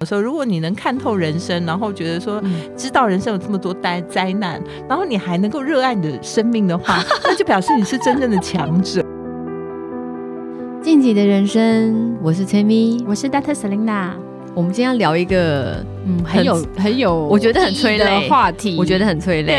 有时候，如果你能看透人生，然后觉得说知道人生有这么多灾灾难，然后你还能够热爱你的生命的话，那就表示你是真正的强者。晋级的人生，我是崔咪，我是 Dr. Selina。我们今天要聊一个嗯很有很有我觉得很催泪的话题，我觉得很催泪。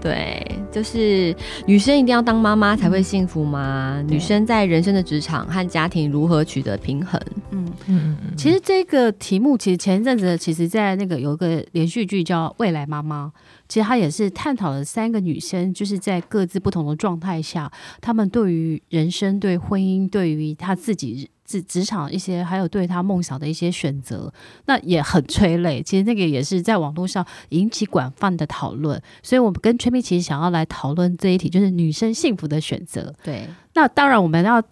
对对，就是女生一定要当妈妈才会幸福吗？女生在人生的职场和家庭如何取得平衡？嗯嗯嗯。其实这个题目，其实前一阵子，其实在那个有一个连续剧叫《未来妈妈》，其实它也是探讨了三个女生，就是在各自不同的状态下，她们对于人生、对婚姻、对于她自己。职职场一些，还有对他梦想的一些选择，那也很催泪。其实那个也是在网络上引起广泛的讨论。所以，我们跟崔蜜其实想要来讨论这一题，就是女生幸福的选择。对，那当然我们要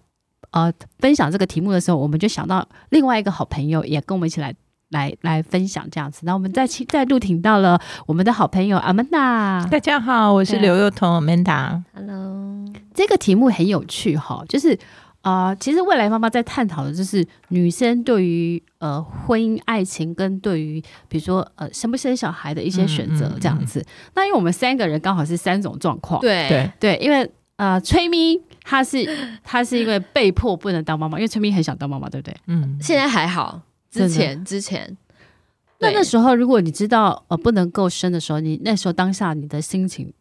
呃分享这个题目的时候，我们就想到另外一个好朋友也跟我们一起来来来分享这样子。那我们再再度请到了我们的好朋友 Amanda。大家好，我是刘幼彤 Amanda。Hello，这个题目很有趣哈，就是。啊、呃，其实未来妈妈在探讨的就是女生对于呃婚姻爱情跟对于比如说呃生不生小孩的一些选择这样子。嗯嗯嗯、那因为我们三个人刚好是三种状况，对对对，因为呃崔咪她是她是因为被迫不能当妈妈，因为崔咪很想当妈妈，对不对？嗯，现在还好，之前之前，那那时候如果你知道呃不能够生的时候，你那时候当下你的心情，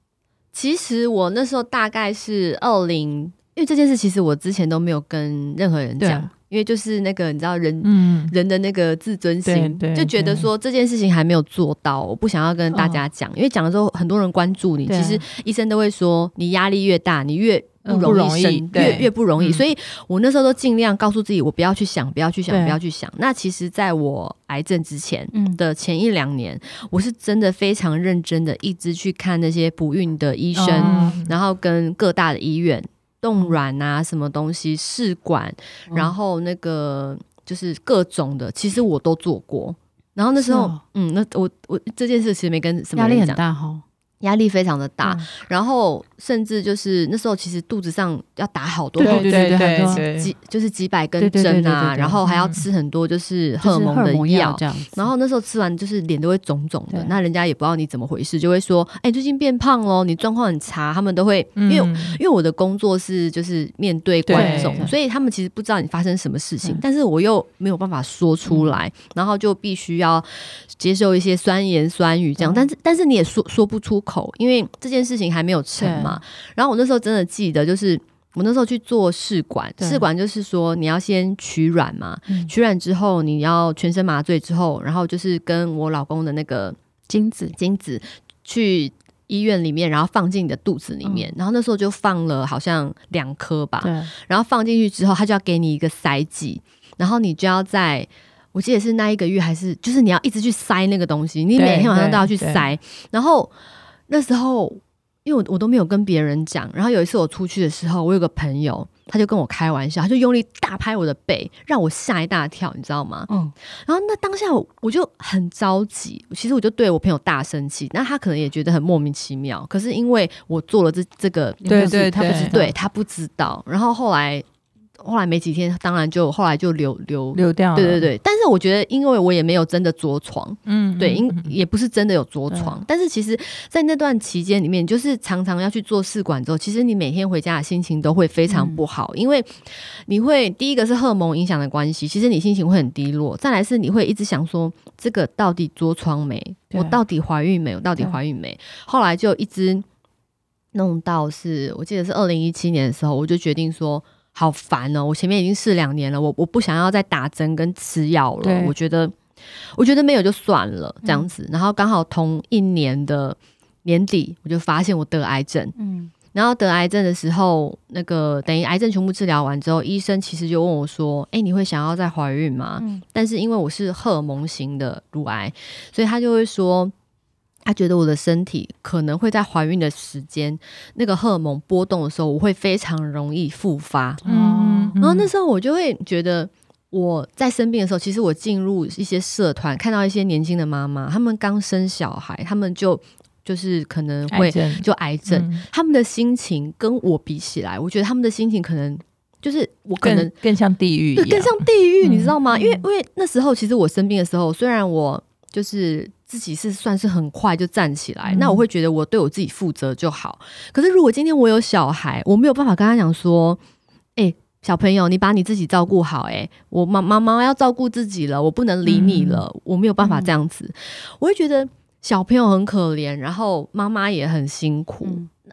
其实我那时候大概是二零。因为这件事其实我之前都没有跟任何人讲，啊、因为就是那个你知道人、嗯、人的那个自尊心，就觉得说这件事情还没有做到，我不想要跟大家讲，哦、因为讲了之后很多人关注你，啊、其实医生都会说你压力越大，你越不容易生，越越不容易。所以我那时候都尽量告诉自己，我不要去想，不要去想，不要去想。那其实在我癌症之前的前一两年，我是真的非常认真的，一直去看那些不孕的医生，哦、然后跟各大的医院。冻卵啊，什么东西试管，然后那个就是各种的，其实我都做过。然后那时候，哦、嗯，那我我这件事其实没跟什么人讲，压力很大哈。压力非常的大，然后甚至就是那时候，其实肚子上要打好多，对对对对，几就是几百根针啊，然后还要吃很多就是荷尔蒙的药，这样。然后那时候吃完就是脸都会肿肿的，那人家也不知道你怎么回事，就会说：“哎，最近变胖喽，你状况很差。”他们都会因为因为我的工作是就是面对观众，所以他们其实不知道你发生什么事情，但是我又没有办法说出来，然后就必须要接受一些酸言酸语这样，但是但是你也说说不出口。口，因为这件事情还没有成嘛。然后我那时候真的记得，就是我那时候去做试管，试管就是说你要先取卵嘛，嗯、取卵之后你要全身麻醉之后，然后就是跟我老公的那个精子精子去医院里面，然后放进你的肚子里面，嗯、然后那时候就放了好像两颗吧，然后放进去之后，他就要给你一个塞剂，然后你就要在。我记得是那一个月还是就是你要一直去塞那个东西，你每天晚上都要去塞，然后。那时候，因为我我都没有跟别人讲，然后有一次我出去的时候，我有个朋友，他就跟我开玩笑，他就用力大拍我的背，让我吓一大跳，你知道吗？嗯，然后那当下我我就很着急，其实我就对我朋友大生气，那他可能也觉得很莫名其妙，可是因为我做了这这个，对对，他不知对他不知道，然后后来。后来没几天，当然就后来就流流流掉了。对对对，但是我觉得，因为我也没有真的着床，嗯，对，因也不是真的有着床。嗯、但是其实，在那段期间里面，就是常常要去做试管之后，其实你每天回家的心情都会非常不好，嗯、因为你会第一个是荷尔蒙影响的关系，其实你心情会很低落。再来是你会一直想说，这个到底着床没？我到底怀孕没？我到底怀孕没？后来就一直弄到是我记得是二零一七年的时候，我就决定说。好烦哦！我前面已经试两年了，我我不想要再打针跟吃药了。我觉得，我觉得没有就算了这样子。嗯、然后刚好同一年的年底，我就发现我得癌症。嗯，然后得癌症的时候，那个等于癌症全部治疗完之后，医生其实就问我说：“哎、欸，你会想要再怀孕吗？”嗯、但是因为我是荷尔蒙型的乳癌，所以他就会说。他觉得我的身体可能会在怀孕的时间，那个荷尔蒙波动的时候，我会非常容易复发。嗯，然后那时候我就会觉得，我在生病的时候，其实我进入一些社团，看到一些年轻的妈妈，他们刚生小孩，他们就就是可能会就癌症，他们的心情跟我比起来，我觉得他们的心情可能就是我可能更像地狱，对，更像地狱，你知道吗？因为因为那时候其实我生病的时候，虽然我就是自己是算是很快就站起来，那我会觉得我对我自己负责就好。可是如果今天我有小孩，我没有办法跟他讲说，哎，小朋友，你把你自己照顾好，哎，我妈妈妈要照顾自己了，我不能理你了，我没有办法这样子，我会觉得小朋友很可怜，然后妈妈也很辛苦。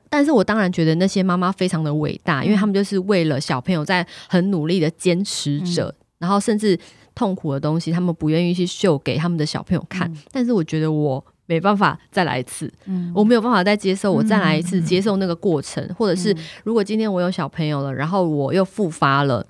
但是我当然觉得那些妈妈非常的伟大，因为他们就是为了小朋友在很努力的坚持着，嗯、然后甚至痛苦的东西他们不愿意去秀给他们的小朋友看。嗯、但是我觉得我没办法再来一次，嗯、我没有办法再接受我再来一次接受那个过程，嗯、或者是如果今天我有小朋友了，然后我又复发了，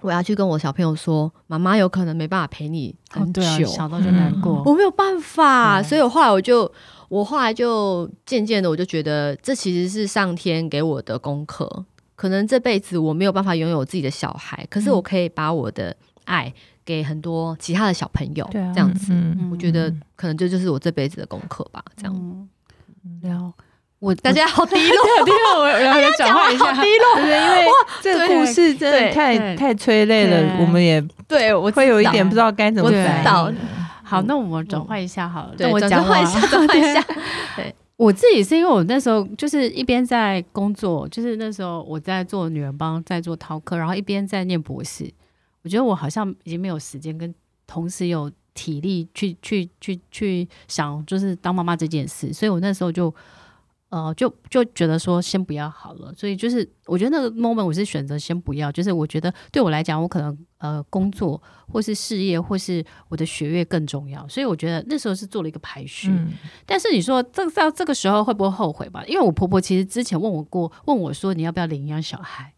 我要去跟我小朋友说，妈妈有可能没办法陪你很久，哦啊、想到就难过，我没有办法，嗯、所以我后来我就。我后来就渐渐的，我就觉得这其实是上天给我的功课。可能这辈子我没有办法拥有自己的小孩，可是我可以把我的爱给很多其他的小朋友，这样子。我觉得可能这就是我这辈子的功课吧。这样。然后我大家好低落，低落，我然后讲话一下，好低落，因为这个故事真的太太催泪了，我们也对我会有一点不知道该怎么办。好，那我们转换一下好了。对，我转换一下，转换一下。对，我自己是因为我那时候就是一边在工作，就是那时候我在做女人帮，在做淘客，然后一边在念博士。我觉得我好像已经没有时间跟同时有体力去去去去想，就是当妈妈这件事。所以我那时候就。呃，就就觉得说先不要好了，所以就是我觉得那个 moment 我是选择先不要，就是我觉得对我来讲，我可能呃工作或是事业或是我的学业更重要，所以我觉得那时候是做了一个排序。嗯、但是你说这到这个时候会不会后悔吧？因为我婆婆其实之前问我过，问我说你要不要领养小孩，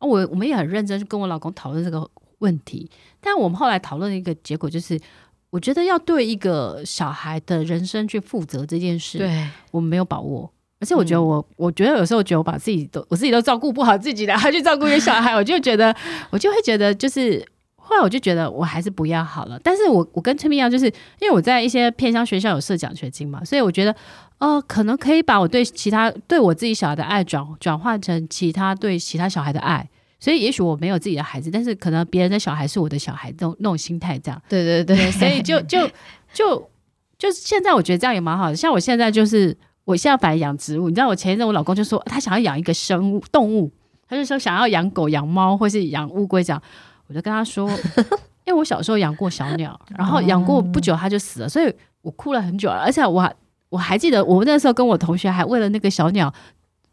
我我们也很认真跟我老公讨论这个问题，但我们后来讨论的一个结果就是，我觉得要对一个小孩的人生去负责这件事，对我们没有把握。而且我觉得我，我觉得有时候觉得我把自己都，我自己都照顾不好自己的，还去照顾一个小孩，我就觉得，我就会觉得，就是后来我就觉得我还是不要好了。但是我我跟崔明一样，就是因为我在一些偏乡学校有设奖学金嘛，所以我觉得，呃，可能可以把我对其他对我自己小孩的爱转转换成其他对其他小孩的爱。所以也许我没有自己的孩子，但是可能别人的小孩是我的小孩，那种那种心态这样。对对对，所以就就就就现在我觉得这样也蛮好的。像我现在就是。我现在反而养植物，你知道，我前一阵我老公就说他想要养一个生物动物，他就说想要养狗、养猫或是养乌龟这样，我就跟他说，因为我小时候养过小鸟，然后养过不久它就死了，所以我哭了很久了，而且我还我还记得我那时候跟我同学还为了那个小鸟，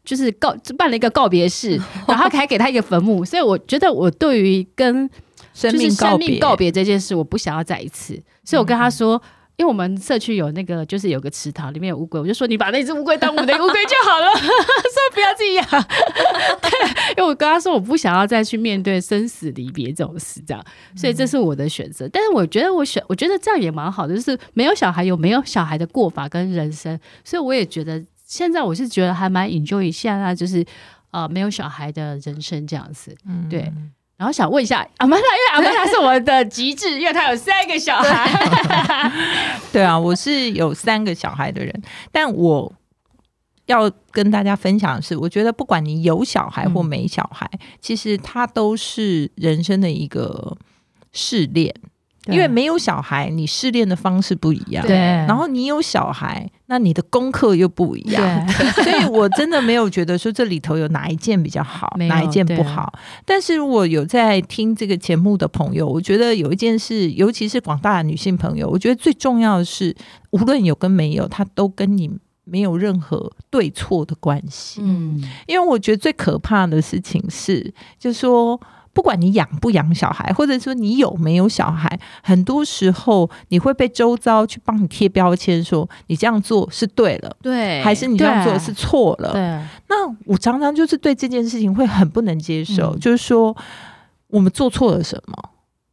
就是告办了一个告别式，然后还给他一个坟墓，所以我觉得我对于跟就是生命告别这件事，我不想要再一次，所以我跟他说。因为我们社区有那个，就是有个池塘，里面有乌龟，我就说你把那只乌龟当我们的乌龟就好了，说不要自己养。对，因为我跟他说我不想要再去面对生死离别这种事，这样，所以这是我的选择。但是我觉得我选，我觉得这样也蛮好的，就是没有小孩有没有小孩的过法跟人生，所以我也觉得现在我是觉得还蛮 enjoy 一下啊，就是呃没有小孩的人生这样子，嗯对。然后想问一下阿曼达，因为阿曼达是我的极致，因为他有三个小孩。对啊，我是有三个小孩的人，但我要跟大家分享的是，我觉得不管你有小孩或没小孩，嗯、其实它都是人生的一个试炼。因为没有小孩，你试炼的方式不一样。对，然后你有小孩，那你的功课又不一样。所以我真的没有觉得说这里头有哪一件比较好，哪一件不好。但是我有在听这个节目的朋友，我觉得有一件事，尤其是广大的女性朋友，我觉得最重要的是，无论有跟没有，它都跟你没有任何对错的关系。嗯，因为我觉得最可怕的事情是，就是说。不管你养不养小孩，或者说你有没有小孩，很多时候你会被周遭去帮你贴标签，说你这样做是对了，对，还是你这样做是错了？对。那我常常就是对这件事情会很不能接受，嗯、就是说我们做错了什么？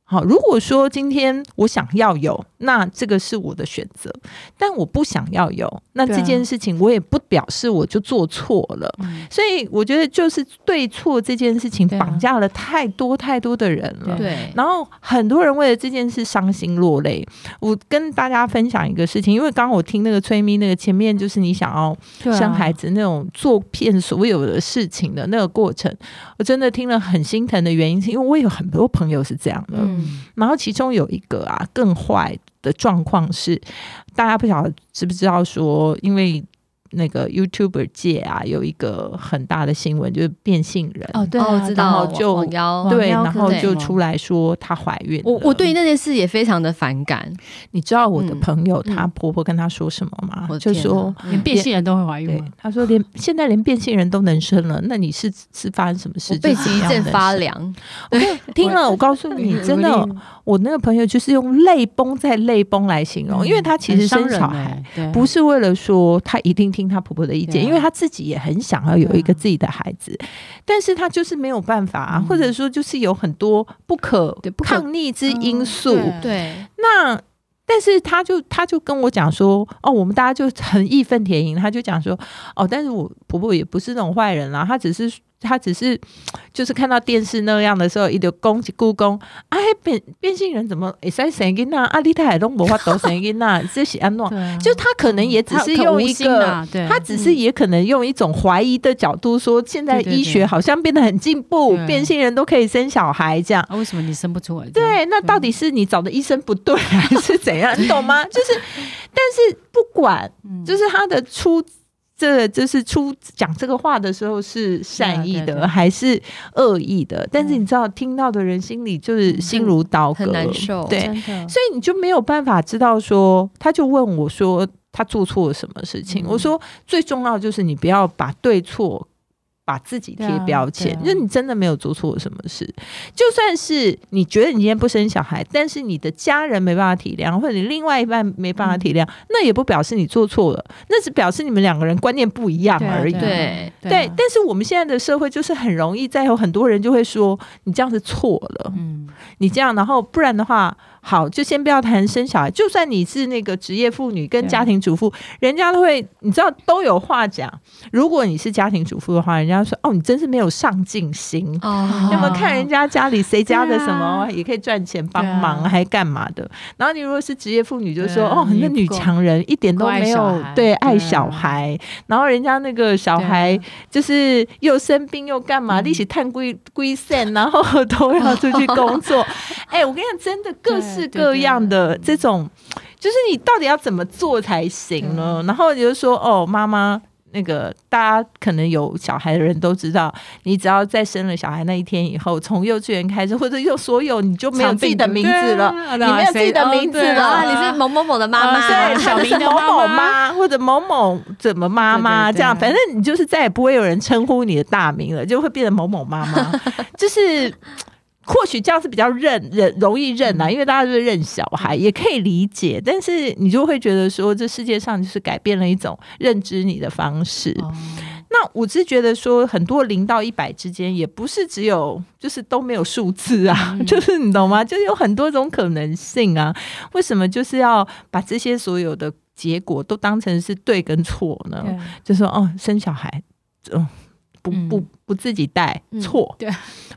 好，如果说今天我想要有，那这个是我的选择；但我不想要有，那这件事情我也不表示我就做错了。所以我觉得就是对错这件事情绑架了太多太多的人了。对，然后很多人为了这件事伤心落泪。我跟大家分享一个事情，因为刚刚我听那个崔咪那个前面就是你想要生孩子那种做遍所有的事情的那个过程，我真的听了很心疼的原因，是因为我有很多朋友是这样的。然后其中有一个啊，更坏的状况是，大家不晓得知不知道说，因为。那个 YouTuber 界啊，有一个很大的新闻，就是变性人哦，对、啊，我知道，然后就对，然后就出来说她怀孕。我我对那件事也非常的反感。你知道我的朋友她婆婆跟她说什么吗？嗯、就说连变性人都会怀孕。她说连现在连变性人都能生了，那你是是发生什么事？背脊一阵发凉。我，听了我告诉你，真的，我那个朋友就是用泪崩在泪崩来形容，因为她其实生小孩不是为了说她一定。听她婆婆的意见，因为她自己也很想要有一个自己的孩子，但是她就是没有办法啊，或者说就是有很多不可抗逆之因素。对，那但是她就她就跟我讲说，哦，我们大家就很义愤填膺，她就讲说，哦，但是我婆婆也不是那种坏人啦，她只是。他只是 就是看到电视那样的时候，一直攻击故宫。哎，变变性人怎么会使生囡仔？阿丽太都无法度生囡仔，这是安诺？就他可能也只是用一个，他只是也可能用一种怀疑的角度说，现在医学好像变得很进步，变性人都可以生小孩，这样。啊为什么你生不出来？对，那到底是你找的医生不对，还是怎样？你懂吗？就是，但是不管，就是他的出。这就是出讲这个话的时候是善意的，还是恶意的？但是你知道，听到的人心里就是心如刀割，很难受。对，所以你就没有办法知道说，他就问我说他做错了什么事情？我说最重要就是你不要把对错。把自己贴标签，就你真的没有做错什么事。就算是你觉得你今天不生小孩，但是你的家人没办法体谅，或者你另外一半没办法体谅，那也不表示你做错了，那只表示你们两个人观念不一样而已。对对，但是我们现在的社会就是很容易，再有很多人就会说你这样子错了，嗯，你这样，然后不然的话。好，就先不要谈生小孩。就算你是那个职业妇女跟家庭主妇，人家都会，你知道都有话讲。如果你是家庭主妇的话，人家说哦，你真是没有上进心。哦，有没有看人家家里谁家的什么也可以赚钱帮忙，还干嘛的？然后你如果是职业妇女，就说哦，那女强人一点都没有对爱小孩。然后人家那个小孩就是又生病又干嘛，一起探归归散，然后 都要出去工作。哎，我跟你讲，真的各。各式各样的这种，就是你到底要怎么做才行呢？然后你就说哦，妈妈，那个大家可能有小孩的人都知道，你只要在生了小孩那一天以后，从幼稚园开始，或者用所有，你就没有自己的名字了，你没有自己的名字了，你是某某某的妈妈，对，小名的某某妈，或者某某怎么妈妈这样，反正你就是再也不会有人称呼你的大名了，就会变成某某妈妈，就是。或许这样是比较认认容易认啦，因为大家都是认小孩，也可以理解。但是你就会觉得说，这世界上就是改变了一种认知你的方式。那我是觉得说，很多零到一百之间，也不是只有就是都没有数字啊，就是你懂吗？就有很多种可能性啊。为什么就是要把这些所有的结果都当成是对跟错呢？就说哦，生小孩，嗯。不不不自己带错，对，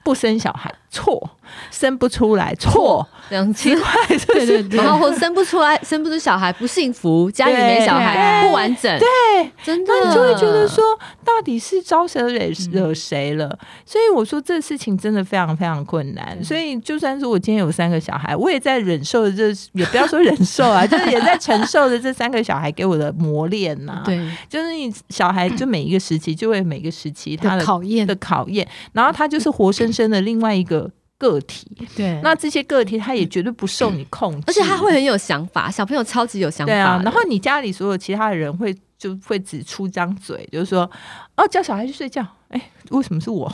不生小孩错，生不出来错，两奇怪，对对对，然后或生不出来，生不出小孩不幸福，家里没小孩不完整，对，真的，那你就会觉得说，到底是招谁惹惹谁了？所以我说这事情真的非常非常困难。所以就算是我今天有三个小孩，我也在忍受的这，也不要说忍受啊，就是也在承受着这三个小孩给我的磨练呐。对，就是你小孩就每一个时期 就会每个时期。他的考验的考验，然后他就是活生生的另外一个个体。对，那这些个体他也绝对不受你控制，而且他会很有想法。小朋友超级有想法，对啊。然后你家里所有其他的人会就会只出张嘴，就是说哦，叫小孩去睡觉，哎，为什么是我？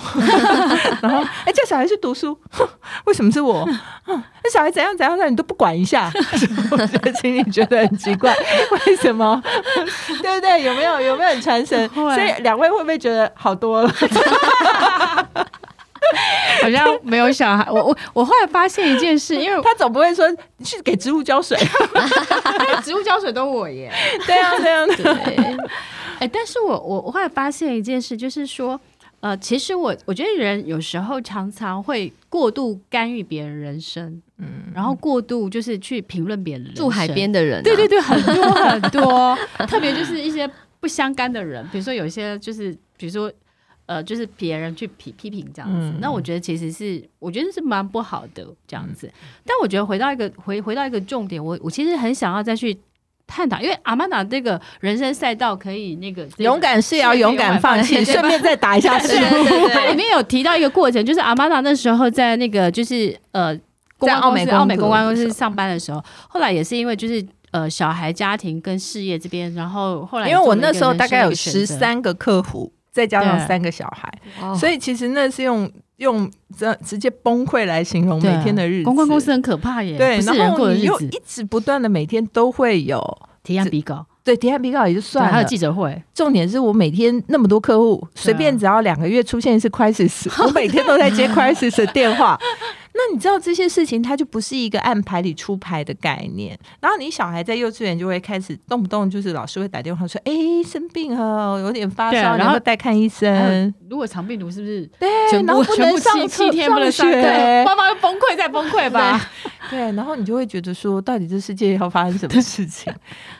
然后哎，叫小孩去读书，为什么是我？那小孩怎样怎样，那你都不管一下，我觉得心里觉得很奇怪，为什么？对不对？有没有有没有很传神？所以两位会不会觉得好多了？好像没有小孩。我我我后来发现一件事，因为他总不会说去给植物浇水，植物浇水都我耶。对啊，对啊，对。哎、欸，但是我我我后来发现一件事，就是说，呃，其实我我觉得人有时候常常会过度干预别人人生，嗯，然后过度就是去评论别人。住海边的人、啊，对对对，很多很多，特别就是一些不相干的人，比如说有一些就是，比如说呃，就是别人去批批评这样子，嗯、那我觉得其实是我觉得是蛮不好的这样子。嗯、但我觉得回到一个回回到一个重点，我我其实很想要再去。探讨，因为阿曼达这个人生赛道可以那个勇敢是要勇敢放弃，顺便再打一下书。它里面有提到一个过程，就是阿曼达那时候在那个就是呃，在澳美澳美公关公司上班的时候，后来也是因为就是呃小孩家庭跟事业这边，然后后来因为我那时候大概有十三个客户，再加上三个小孩，所以其实那是用用这直接崩溃来形容每天的日子。公关公司很可怕耶，对，然后你又一直不断的每天都会有。提案比稿，对，提案比稿也就算了，还有记者会。重点是我每天那么多客户，随便只要两个月出现一次 crisis，我每天都在接 crisis 的电话。那你知道这些事情，它就不是一个按牌理出牌的概念。然后你小孩在幼稚园就会开始动不动就是老师会打电话说：“哎、欸，生病了，有点发烧，然后带看医生。”如果肠病毒是不是？对，然后不能上七天不能上学，妈妈又崩溃再崩溃吧对？对，然后你就会觉得说，到底这世界要发生什么事情？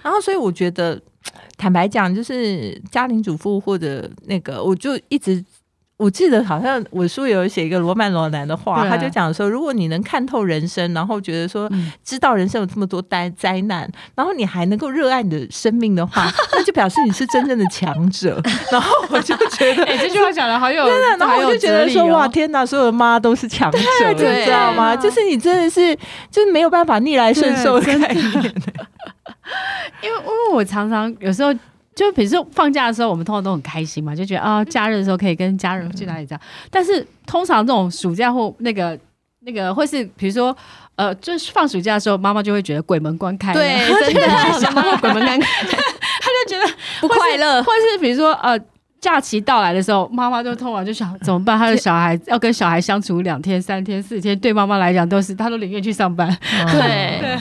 然后所以我觉得，坦白讲，就是家庭主妇或者那个，我就一直。我记得好像我书有写一个罗曼罗兰的话，啊、他就讲说，如果你能看透人生，然后觉得说知道人生有这么多灾灾难，然后你还能够热爱你的生命的话，那就表示你是真正的强者。然后我就觉得，哎、欸，这句话讲的好有，真的，然后我就觉得说，哇，天哪，所有的妈都是强者，你知道吗？就是你真的是，就是没有办法逆来顺受的概念。因为，因为我常常有时候。就比如说放假的时候，我们通常都很开心嘛，就觉得啊，假日的时候可以跟家人去哪里这样。但是通常这种暑假或那个那个，或是比如说呃，就是放暑假的时候，妈妈就会觉得鬼门关开，对，真的想到鬼门关开，他就觉得不快乐。或是比如说呃，假期到来的时候，妈妈就通常就想怎么办？她的小孩要跟小孩相处两天、三天、四天，对妈妈来讲都是，她都宁愿去上班。对，对。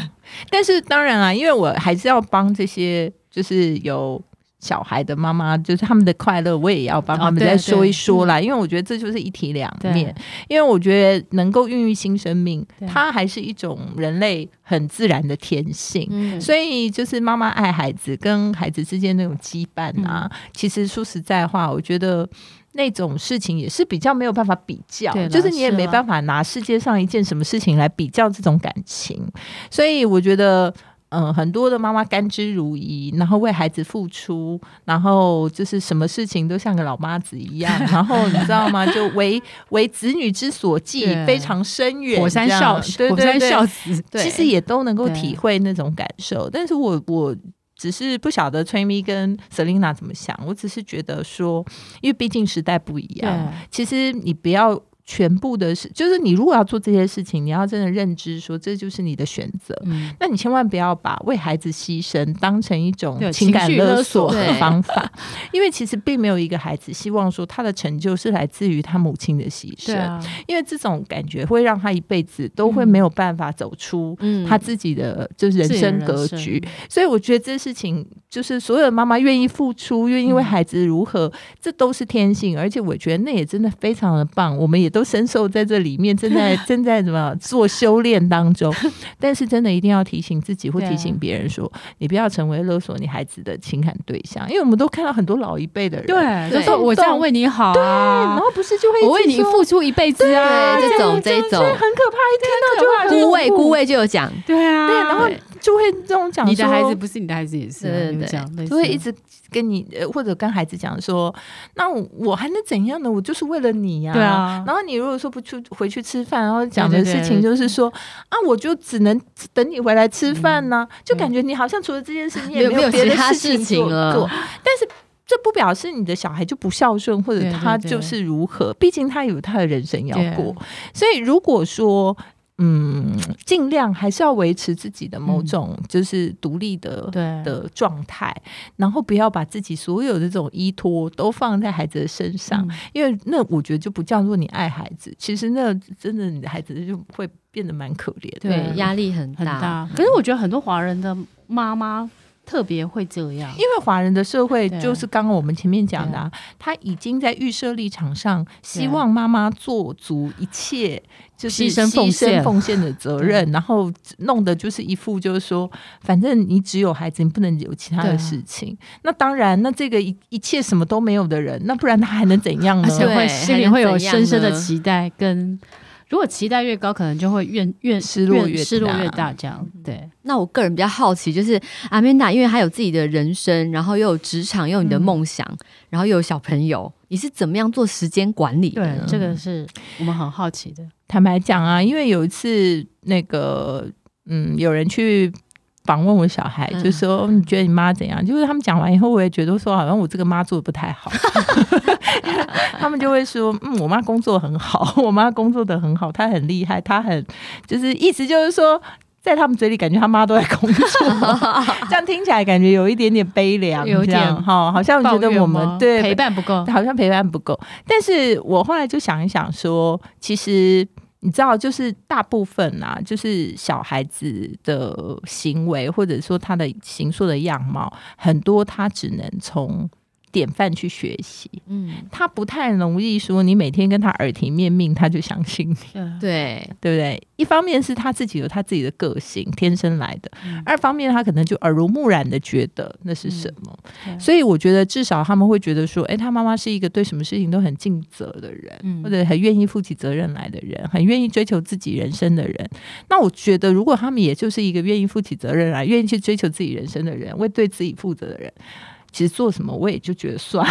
但是当然啊，因为我还是要帮这些，就是有。小孩的妈妈就是他们的快乐，我也要帮他们再说一说啦。因为我觉得这就是一体两面。因为我觉得能够孕育新生命，它还是一种人类很自然的天性。所以就是妈妈爱孩子跟孩子之间那种羁绊啊，其实说实在话，我觉得那种事情也是比较没有办法比较，就是你也没办法拿世界上一件什么事情来比较这种感情。所以我觉得。嗯，很多的妈妈甘之如饴，然后为孩子付出，然后就是什么事情都像个老妈子一样，然后你知道吗？就为为子女之所寄，非常深远，火山孝，对对对，火山孝子，其实也都能够体会那种感受。但是我我只是不晓得崔咪跟 Selina 怎么想，我只是觉得说，因为毕竟时代不一样，其实你不要。全部的事，就是你如果要做这些事情，你要真的认知说，这就是你的选择。嗯，那你千万不要把为孩子牺牲当成一种情感勒索的方法，因为其实并没有一个孩子希望说他的成就是来自于他母亲的牺牲。啊，因为这种感觉会让他一辈子都会没有办法走出他自己的就是人生格局。所以我觉得这事情就是所有的妈妈愿意付出，愿意为孩子如何，这都是天性。而且我觉得那也真的非常的棒。我们也都。都深受在这里面，正在 正在怎么做修炼当中，但是真的一定要提醒自己，或提醒别人说，你不要成为勒索你孩子的情感对象，因为我们都看到很多老一辈的人，对，就说我这样为你好，对，然后不是就会我为你付出一辈子啊，这种这种。很可怕，一听到就会孤味孤味就有讲，对啊，对，然后就会这种讲，你的孩子不是你的孩子也是，对对，就会一直跟你或者跟孩子讲说，那我还能怎样呢？我就是为了你呀，对啊，然后。你如果说不去回去吃饭，然后讲的事情就是说啊，我就只能等你回来吃饭呢，就感觉你好像除了这件事，你也没有别的事情了。但是这不表示你的小孩就不孝顺，或者他就是如何，毕竟他有他的人生要过。所以如果说嗯，尽量还是要维持自己的某种就是独立的、嗯、的状态，然后不要把自己所有的这种依托都放在孩子的身上，嗯、因为那我觉得就不叫做你爱孩子，其实那真的你的孩子就会变得蛮可怜的，对，压力很大。很大。可是我觉得很多华人的妈妈。特别会这样，因为华人的社会就是刚刚我们前面讲的、啊，他已经在预设立场上，希望妈妈做足一切，就是牺牲奉献奉献的责任，然后弄的就是一副就是说，反正你只有孩子，你不能有其他的事情。那当然，那这个一一切什么都没有的人，那不然他还能怎样呢？而且会心里会有深深的期待跟。如果期待越高，可能就会越越失落越失落越大。这样对。那我个人比较好奇，就是阿曼达，因为她有自己的人生，然后又有职场，又有你的梦想，嗯、然后又有小朋友，你是怎么样做时间管理的？对，这个是我们很好奇的。坦白讲啊，因为有一次那个嗯，有人去。访问我小孩，就说你觉得你妈怎样？就是他们讲完以后，我也觉得说好像我这个妈做的不太好。他们就会说，嗯，我妈工作很好，我妈工作的很好，她很厉害，她很就是意思就是说，在他们嘴里感觉他妈都在工作，这样听起来感觉有一点点悲凉，有一点哈，好像觉得我们对陪伴不够，好像陪伴不够。但是我后来就想一想说，其实。你知道，就是大部分啊，就是小孩子的行为，或者说他的形塑的样貌，很多他只能从。典范去学习，嗯，他不太容易说你每天跟他耳提面命，他就相信你，对。对不对？一方面是他自己有他自己的个性，天生来的；嗯、二方面他可能就耳濡目染的觉得那是什么，嗯、所以我觉得至少他们会觉得说，哎，他妈妈是一个对什么事情都很尽责的人，嗯、或者很愿意负起责任来的人，很愿意追求自己人生的人。那我觉得，如果他们也就是一个愿意负起责任来、愿意去追求自己人生的人，为对自己负责的人。其实做什么我也就觉得算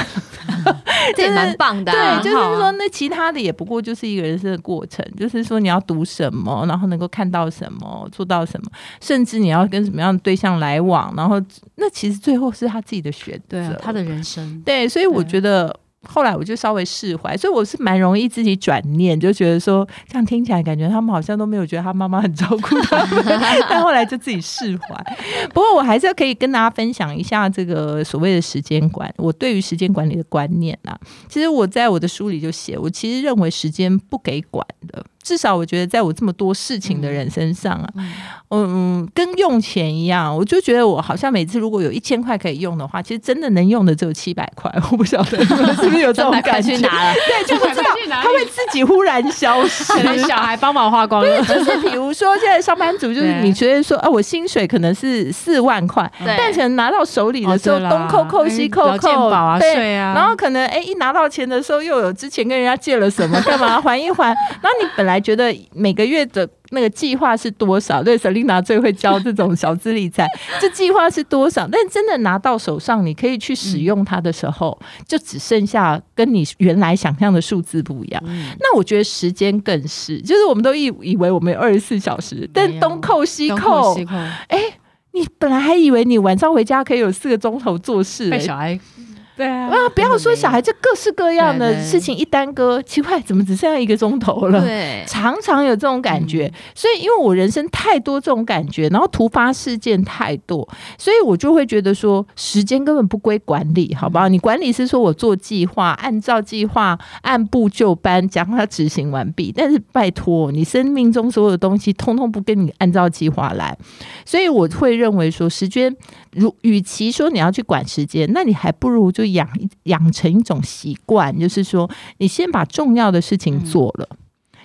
了，这也蛮棒的。对，就是说那其他的也不过就是一个人生的过程，就是说你要读什么，然后能够看到什么，做到什么，甚至你要跟什么样的对象来往，然后那其实最后是他自己的选择，对啊，他的人生。对，所以我觉得。后来我就稍微释怀，所以我是蛮容易自己转念，就觉得说这样听起来感觉他们好像都没有觉得他妈妈很照顾他们，但后来就自己释怀。不过我还是可以跟大家分享一下这个所谓的时间管，我对于时间管理的观念啊，其实我在我的书里就写，我其实认为时间不给管的。至少我觉得，在我这么多事情的人身上啊，嗯，嗯，跟用钱一样，我就觉得我好像每次如果有一千块可以用的话，其实真的能用的只有七百块。我不晓得是不是有这种感觉？去拿了，对，就不知道他会自己忽然消失，可能小孩帮忙花光了。就是比如说，现在上班族就是你觉得说，啊，我薪水可能是四万块，但可能拿到手里的时候，东扣扣西扣扣，对啊，然后可能哎，一拿到钱的时候，又有之前跟人家借了什么，干嘛还一还，然后你本来。还觉得每个月的那个计划是多少？对，Selina 最会教这种小资理财。这计划是多少？但真的拿到手上，你可以去使用它的时候，嗯、就只剩下跟你原来想象的数字不一样。嗯、那我觉得时间更是，就是我们都以以为我们有二十四小时，但东扣西扣，哎、欸，你本来还以为你晚上回家可以有四个钟头做事，被小孩。对啊，啊，不要说小孩，这各式各样的事情一耽搁，奇怪，怎么只剩下一个钟头了？对，常常有这种感觉。所以，因为我人生太多这种感觉，然后突发事件太多，所以我就会觉得说，时间根本不归管理，好不好？你管理是说我做计划，按照计划按部就班将它执行完毕，但是拜托，你生命中所有的东西，通通不跟你按照计划来。所以我会认为说，时间如与其说你要去管时间，那你还不如就。养养成一种习惯，就是说，你先把重要的事情做了。嗯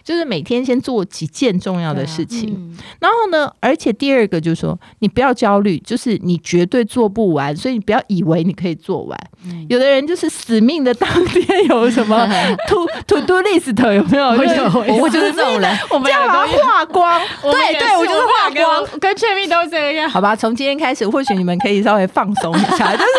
就是每天先做几件重要的事情，啊嗯、然后呢，而且第二个就是说，你不要焦虑，就是你绝对做不完，所以你不要以为你可以做完。嗯、有的人就是死命的当天有什么 to to do list 有没有？我有，我就是这种人，我们要把它画光。对对，我就是画光，跟确 e 都这样。好吧，从今天开始，或许你们可以稍微放松一下，就是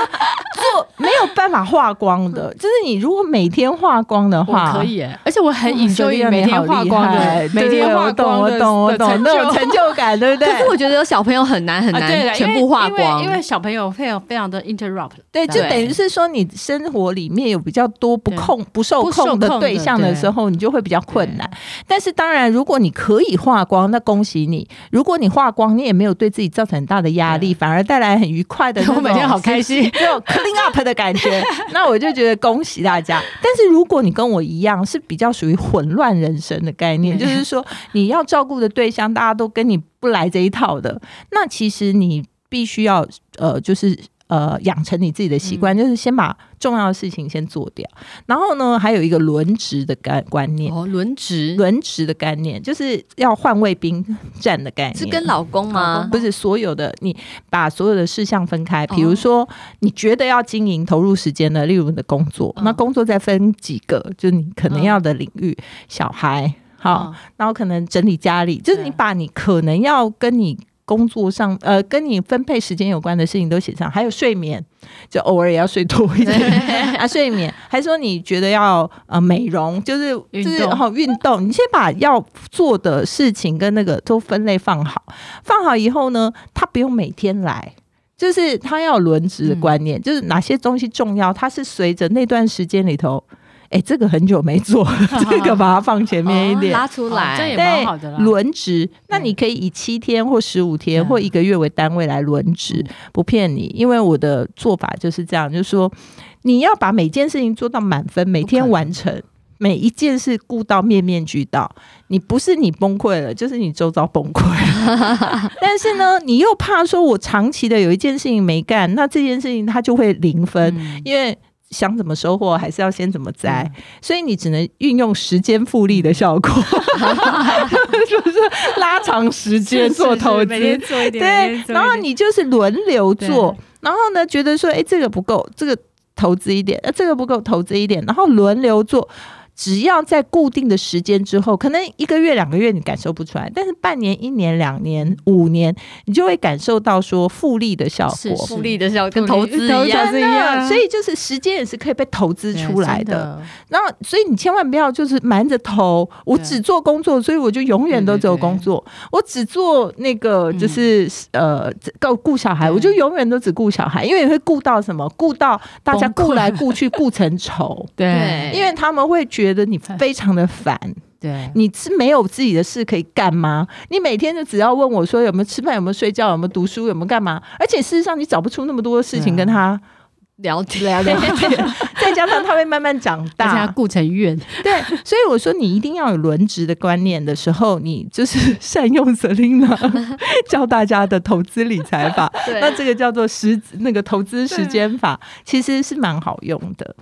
做没有办法画光的，就是你如果每天画光的话，可以，而且我很享受每天化光的，每天化光，我懂，我懂，那种成就感，对不对？可是我觉得有小朋友很难很难全部化光，因为小朋友非常非常的 interrupt，对，就等于是说你生活里面有比较多不控不受控的对象的时候，你就会比较困难。但是当然，如果你可以化光，那恭喜你；如果你化光，你也没有对自己造成很大的压力，反而带来很愉快的，我每天好开心，就 clean up 的感觉。那我就觉得恭喜大家。但是如果你跟我一样，是比较属于混乱人生的概念，就是说你要照顾的对象大家都跟你不来这一套的，那其实你必须要呃，就是。呃，养成你自己的习惯，嗯、就是先把重要的事情先做掉。然后呢，还有一个轮值的概观念。哦，轮值，轮值的概念就是要换位兵站的概念。是跟老公吗？不是，所有的你把所有的事项分开。比如说，你觉得要经营、投入时间的，例如你的工作，哦、那工作再分几个，就是你可能要的领域，哦、小孩，好，哦、然后可能整理家里，就是你把你可能要跟你。工作上，呃，跟你分配时间有关的事情都写上，还有睡眠，就偶尔也要睡多一点 啊。睡眠，还说你觉得要呃美容，就是就是然后运动，你先把要做的事情跟那个都分类放好，放好以后呢，他不用每天来，就是他要轮值的观念，嗯、就是哪些东西重要，它是随着那段时间里头。哎，这个很久没做，这个把它放前面一点，拉出来，这也蛮好的啦。轮值，那你可以以七天或十五天或一个月为单位来轮值，不骗你，因为我的做法就是这样，就是说你要把每件事情做到满分，每天完成每一件事，顾到面面俱到。你不是你崩溃了，就是你周遭崩溃了。但是呢，你又怕说我长期的有一件事情没干，那这件事情它就会零分，因为。想怎么收获，还是要先怎么栽，嗯、所以你只能运用时间复利的效果，就 是拉长时间做投资，每天做一点，对，然后你就是轮流做，然后呢，觉得说，哎，这个不够，这个投资一点，呃，这个不够，投资一点，然后轮流做。只要在固定的时间之后，可能一个月、两个月你感受不出来，但是半年、一年、两年、五年，你就会感受到说复利的效果，复利的效果跟投资一样，一样。所以就是时间也是可以被投资出来的。然后，所以你千万不要就是瞒着投，我只做工作，所以我就永远都只有工作。我只做那个就是呃，顾顾小孩，我就永远都只顾小孩，因为你会顾到什么？顾到大家顾来顾去，顾成仇。对，因为他们会觉。觉得你非常的烦，对，你是没有自己的事可以干吗？你每天就只要问我说有没有吃饭，有没有睡觉，有没有读书，有没有干嘛？而且事实上你找不出那么多的事情跟他聊天聊天，再加上他会慢慢长大，顾成怨。对，所以我说你一定要有轮值的观念的时候，你就是善用 Selina 教大家的投资理财法。对那这个叫做时那个投资时间法，其实是蛮好用的。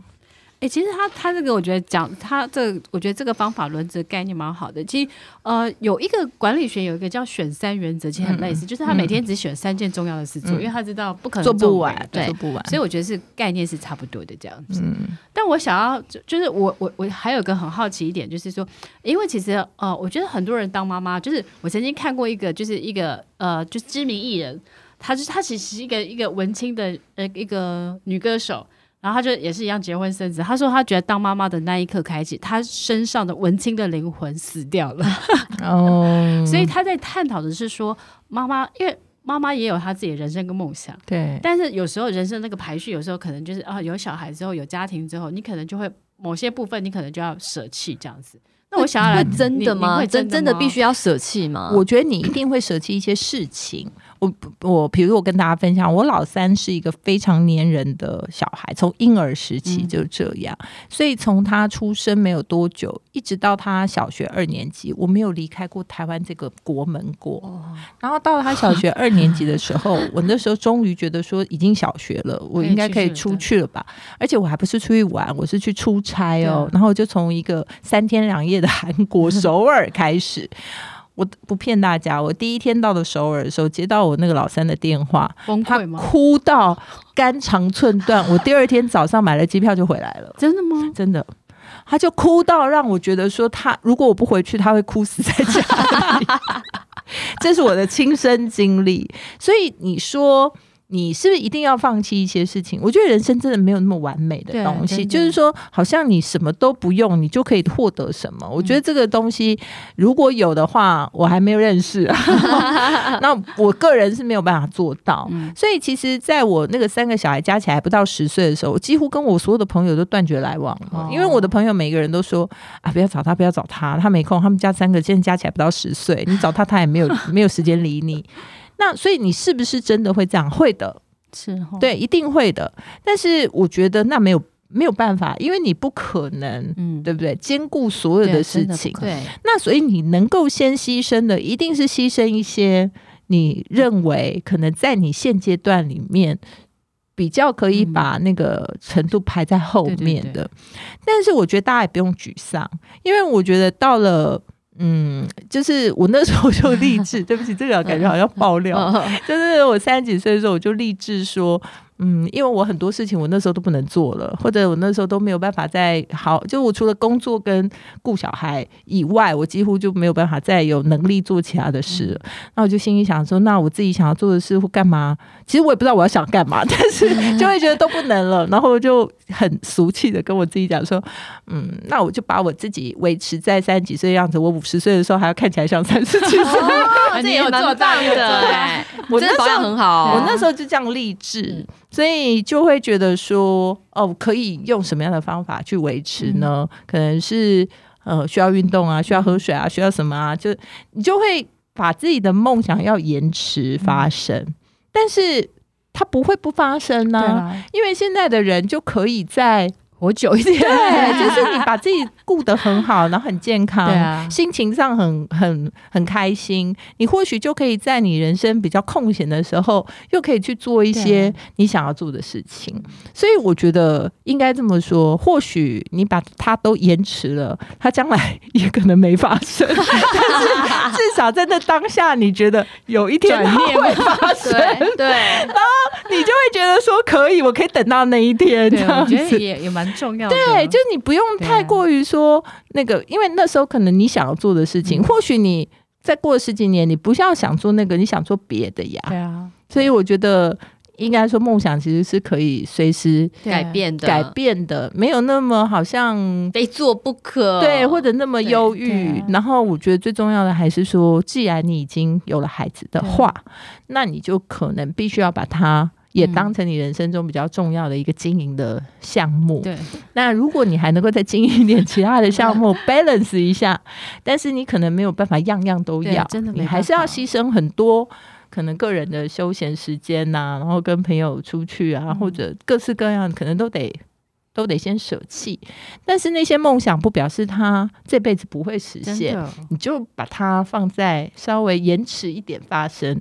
哎、欸，其实他他这个，我觉得讲他这個，我觉得这个方法轮值概念蛮好的。其实呃，有一个管理学有一个叫选三原则，其实很类似，嗯、就是他每天只选三件重要的事做，嗯、因为他知道不可能做不完，对，做不完。所以我觉得是概念是差不多的这样子。嗯、但我想要就就是我我我还有个很好奇一点，就是说，因为其实呃，我觉得很多人当妈妈，就是我曾经看过一个，就是一个呃，就是知名艺人，他就是他其实是一个一个文青的呃一个女歌手。然后他就也是一样结婚生子。他说他觉得当妈妈的那一刻开始，他身上的文青的灵魂死掉了。哦，所以他在探讨的是说，妈妈因为妈妈也有她自己的人生跟梦想。对。但是有时候人生那个排序，有时候可能就是啊，有小孩之后，有家庭之后，你可能就会某些部分，你可能就要舍弃这样子。那我想要来，真的吗？真真的必须要舍弃吗？我觉得你一定会舍弃一些事情。我我，比如我跟大家分享，我老三是一个非常粘人的小孩，从婴儿时期就这样，嗯、所以从他出生没有多久，一直到他小学二年级，我没有离开过台湾这个国门过。哦、然后到了他小学二年级的时候，我那时候终于觉得说已经小学了，我应该可以出去了吧？而且我还不是出去玩，我是去出差哦。然后就从一个三天两夜的韩国 首尔开始。我不骗大家，我第一天到的首尔的时候，接到我那个老三的电话，崩溃吗哭到肝肠寸断。我第二天早上买了机票就回来了。真的吗？真的，他就哭到让我觉得说他如果我不回去，他会哭死在家里。这是我的亲身经历，所以你说。你是不是一定要放弃一些事情？我觉得人生真的没有那么完美的东西，就是说，好像你什么都不用，你就可以获得什么。我觉得这个东西如果有的话，我还没有认识，那我个人是没有办法做到。所以，其实在我那个三个小孩加起来不到十岁的时候，我几乎跟我所有的朋友都断绝来往了，因为我的朋友每个人都说：“啊，不要找他，不要找他，他没空。”他们家三个现在加起来不到十岁，你找他，他也没有没有时间理你。那所以你是不是真的会这样？会的，是齁对，一定会的。但是我觉得那没有没有办法，因为你不可能，嗯，对不对？兼顾所有的事情，对。对，那所以你能够先牺牲的，一定是牺牲一些你认为可能在你现阶段里面比较可以把那个程度排在后面的。嗯、对对对，但是我觉得大家也不用沮丧，因为我觉得到了。嗯，就是我那时候就立志，对不起，这个感觉好像爆料，就是我三十几岁的时候，我就立志说。嗯，因为我很多事情我那时候都不能做了，或者我那时候都没有办法再好，就我除了工作跟顾小孩以外，我几乎就没有办法再有能力做其他的事了。那我就心里想说，那我自己想要做的事或干嘛？其实我也不知道我要想干嘛，但是就会觉得都不能了，然后就很俗气的跟我自己讲说，嗯，那我就把我自己维持在三十几岁的样子，我五十岁的时候还要看起来像三十几岁，这也有做到的。我那时候很好，我那时候就这样励志。所以就会觉得说，哦，可以用什么样的方法去维持呢？嗯、可能是呃，需要运动啊，需要喝水啊，需要什么啊？就你就会把自己的梦想要延迟发生，嗯、但是它不会不发生呢、啊，因为现在的人就可以在。活久一点，对，就是你把自己顾得很好，然后很健康，对啊，心情上很很很开心，你或许就可以在你人生比较空闲的时候，又可以去做一些你想要做的事情。所以我觉得应该这么说，或许你把它都延迟了，它将来也可能没发生。但是至少在那当下，你觉得有一天它会发生，对，对 然后你就会觉得说可以，我可以等到那一天，这样子也也蛮。重要的。对，就是你不用太过于说那个，因为那时候可能你想要做的事情，或许你再过十几年，你不是要想做那个，你想做别的呀。对啊，所以我觉得应该说梦想其实是可以随时改变的，改变的，没有那么好像非做不可，对，或者那么忧郁。然后我觉得最重要的还是说，既然你已经有了孩子的话，那你就可能必须要把它。也当成你人生中比较重要的一个经营的项目。对，那如果你还能够再经营一点其他的项目，balance 一下，但是你可能没有办法样样都要，真的，你还是要牺牲很多可能个人的休闲时间呐、啊，然后跟朋友出去啊，或者各式各样，可能都得都得先舍弃。但是那些梦想不表示他这辈子不会实现，你就把它放在稍微延迟一点发生。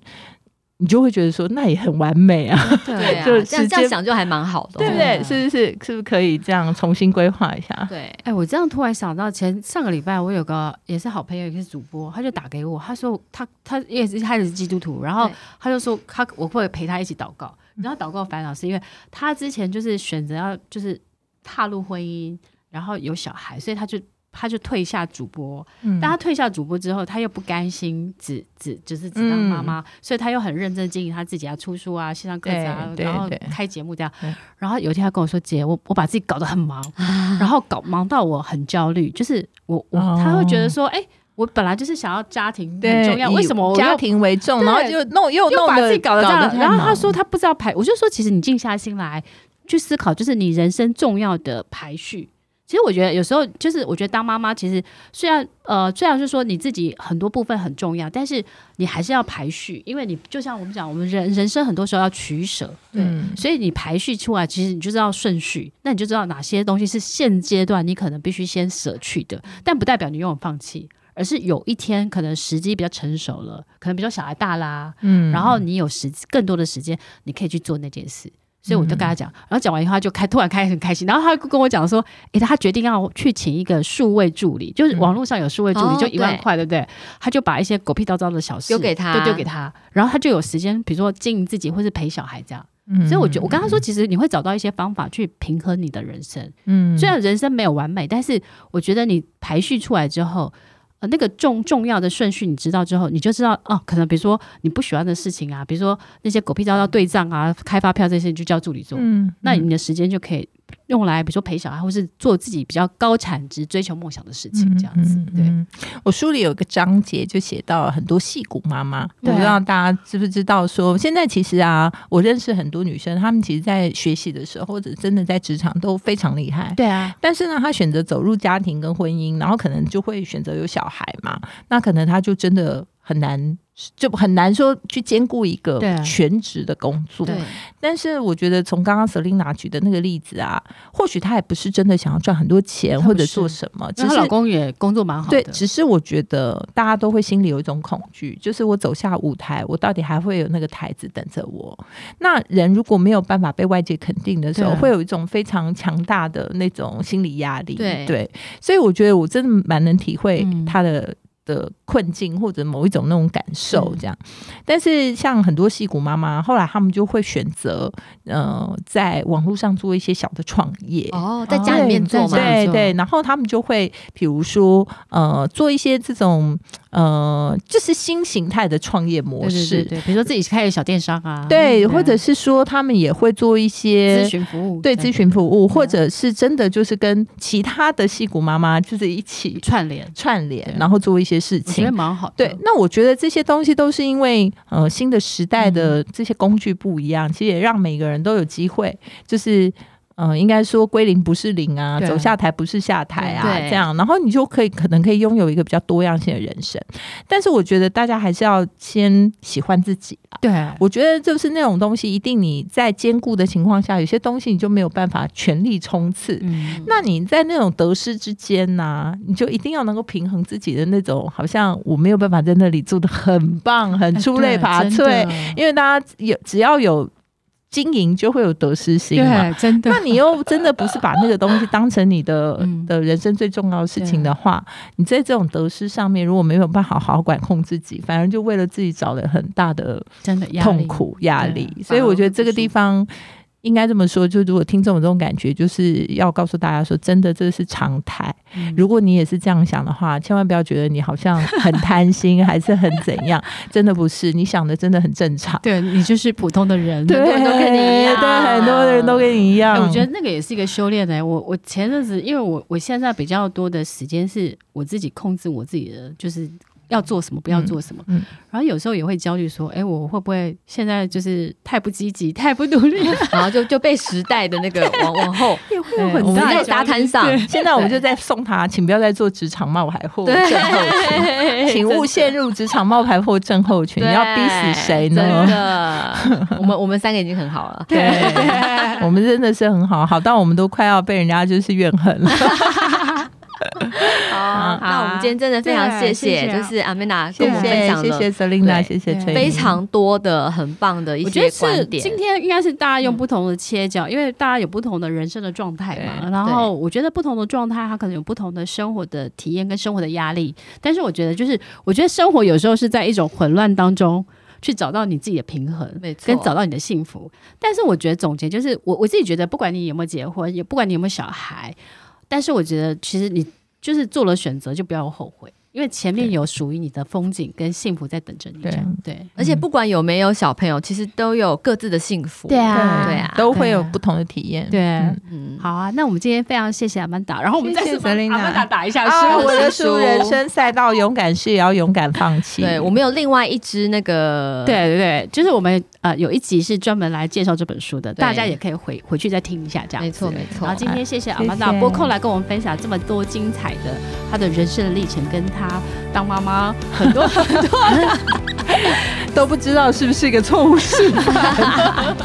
你就会觉得说，那也很完美啊，对啊，就这样这样想就还蛮好的，对不对？是是是？是不是可以这样重新规划一下？对，哎，我这样突然想到，前上个礼拜我有个也是好朋友，也是主播，他就打给我，他说他他也是他也是基督徒，然后他就说他我会陪他一起祷告，然后祷告烦恼是因为他之前就是选择要就是踏入婚姻，然后有小孩，所以他就。他就退下主播，嗯、但他退下主播之后，他又不甘心只只就是只当妈妈，嗯、所以他又很认真经营他自己啊出书啊、线上课程啊，然后开节目这样。然后有一天他跟我说：“姐，我我把自己搞得很忙，嗯、然后搞忙到我很焦虑，就是我我他会觉得说，哎、欸，我本来就是想要家庭很重要，为什么我家庭为重，然后就弄又弄又把自己搞得这样？然后他说他不知道排，我就说其实你静下心来去思考，就是你人生重要的排序。”其实我觉得有时候就是，我觉得当妈妈其实虽然呃，虽然是说你自己很多部分很重要，但是你还是要排序，因为你就像我们讲，我们人人生很多时候要取舍，对，嗯、所以你排序出来，其实你就知道顺序，那你就知道哪些东西是现阶段你可能必须先舍去的，但不代表你永远放弃，而是有一天可能时机比较成熟了，可能比较小孩大啦，嗯，然后你有时更多的时间，你可以去做那件事。所以我就跟他讲，然后讲完以后，他就开突然开很开心，然后他跟我讲说，诶，他决定要去请一个数位助理，就是网络上有数位助理，就一万块，对不对？他就把一些狗屁叨叨的小事丢给他，就丢给他，然后他就有时间，比如说经营自己或是陪小孩这样。所以我觉得，我跟他说，其实你会找到一些方法去平衡你的人生。嗯，虽然人生没有完美，但是我觉得你排序出来之后，呃那个重重要的顺序你知道之后，你就知道哦，可能比如说你不喜欢的事情啊，比如说那些狗屁叨叨对账啊、开发票这些，你就叫助理做。那你的时间就可以。用来比如说陪小孩，或是做自己比较高产值、追求梦想的事情，这样子。对，嗯嗯嗯、我书里有一个章节就写到了很多戏骨妈妈，我不知道大家知不知道说，说现在其实啊，我认识很多女生，她们其实在学习的时候，或者真的在职场都非常厉害。对啊，但是呢，她选择走入家庭跟婚姻，然后可能就会选择有小孩嘛，那可能她就真的很难。就很难说去兼顾一个全职的工作，对。但是我觉得从刚刚 Selina 举的那个例子啊，或许她也不是真的想要赚很多钱或者做什么，她老公也工作蛮好的。对，只是我觉得大家都会心里有一种恐惧，就是我走下舞台，我到底还会有那个台子等着我？那人如果没有办法被外界肯定的时候，会有一种非常强大的那种心理压力。对，对，所以我觉得我真的蛮能体会他的。嗯的困境或者某一种那种感受，这样。但是像很多戏骨妈妈，后来他们就会选择呃，在网络上做一些小的创业哦，在家里面做嘛，对对。然后他们就会比如说呃，做一些这种呃，就是新形态的创业模式，对，对，对，比如说自己开个小电商啊，对，或者是说他们也会做一些咨询服务，对，咨询服务，或者是真的就是跟其他的戏骨妈妈就是一起串联。串联，然后做一些。事情。也蛮好，对。那我觉得这些东西都是因为呃新的时代的这些工具不一样，嗯、其实也让每个人都有机会，就是。嗯，应该说归零不是零啊，走下台不是下台啊，这样，然后你就可以可能可以拥有一个比较多样性的人生。但是我觉得大家还是要先喜欢自己啊。对，我觉得就是那种东西，一定你在兼顾的情况下，有些东西你就没有办法全力冲刺。嗯，那你在那种得失之间呢、啊，你就一定要能够平衡自己的那种，好像我没有办法在那里做的很棒、很出类拔萃，因为大家有只要有。经营就会有得失心嘛，真的。那你又真的不是把那个东西当成你的、嗯、的人生最重要的事情的话，你在这种得失上面，如果没有办法好好管控自己，反而就为了自己找了很大的真的痛苦压力。所以我觉得这个地方。应该这么说，就如果听众有这种感觉，就是要告诉大家说，真的这是常态。嗯、如果你也是这样想的话，千万不要觉得你好像很贪心，还是很怎样，真的不是。你想的真的很正常。对，你就是普通的人，对，很多人都跟你一样，对，很多人都跟你一样。我觉得那个也是一个修炼的。我我前阵子，因为我我现在比较多的时间是我自己控制我自己的，就是。要做什么，不要做什么。嗯，嗯，然后有时候也会焦虑，说：“哎，我会不会现在就是太不积极、太不努力，然后就就被时代的那个 往往后也会有很大在沙滩上。现在我们就在送他，请不要再做职场冒牌货症候群，请勿陷入职场冒牌货症候群。你要逼死谁呢？真的，我们我们三个已经很好了，对，我们真的是很好，好到我们都快要被人家就是怨恨了。” 好，那我们今天真的非常谢谢，就是 Amanda 跟我们分享了，谢谢 Selina，谢谢非常多的很棒的一些观点。今天应该是大家用不同的切角，因为大家有不同的人生的状态嘛。然后我觉得不同的状态，它可能有不同的生活的体验跟生活的压力。但是我觉得，就是我觉得生活有时候是在一种混乱当中去找到你自己的平衡，跟找到你的幸福。但是我觉得总结就是，我我自己觉得，不管你有没有结婚，也不管你有没有小孩。但是我觉得，其实你就是做了选择，就不要后悔。因为前面有属于你的风景跟幸福在等着你，这样对。而且不管有没有小朋友，其实都有各自的幸福，对啊，对啊，都会有不同的体验。对，嗯，好啊，那我们今天非常谢谢阿曼达，然后我们再次帮阿曼达打一下书，我的 书《人生赛道，勇敢是也要勇敢放弃》。对，我们有另外一支那个，对对对，就是我们呃有一集是专门来介绍这本书的，大家也可以回回去再听一下，这样。没错没错。然后今天谢谢阿曼达拨空来跟我们分享这么多精彩的他的人生的历程，跟他当妈。妈妈很多 很多都不知道是不是一个错误示范。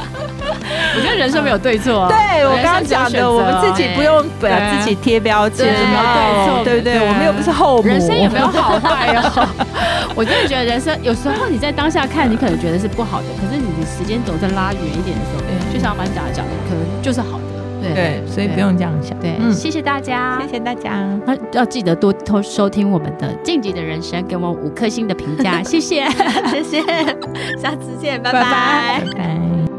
我觉得人生没有对错、啊。对我刚刚讲的，我们自己不用把自己贴标签，没有对错，对不对？我们又不是后母，人生也没有好坏哦。我真的觉得人生有时候你在当下看，你可能觉得是不好的，可是你的时间轴在拉远一点的时候，就像曼达讲的，可能就是好的。对，所以不用这样想。对，谢谢大家，谢谢大家。那要记得多多收听我们的《晋级的人生》，给我们五颗星的评价，谢谢，谢谢，下次见，拜拜。拜拜。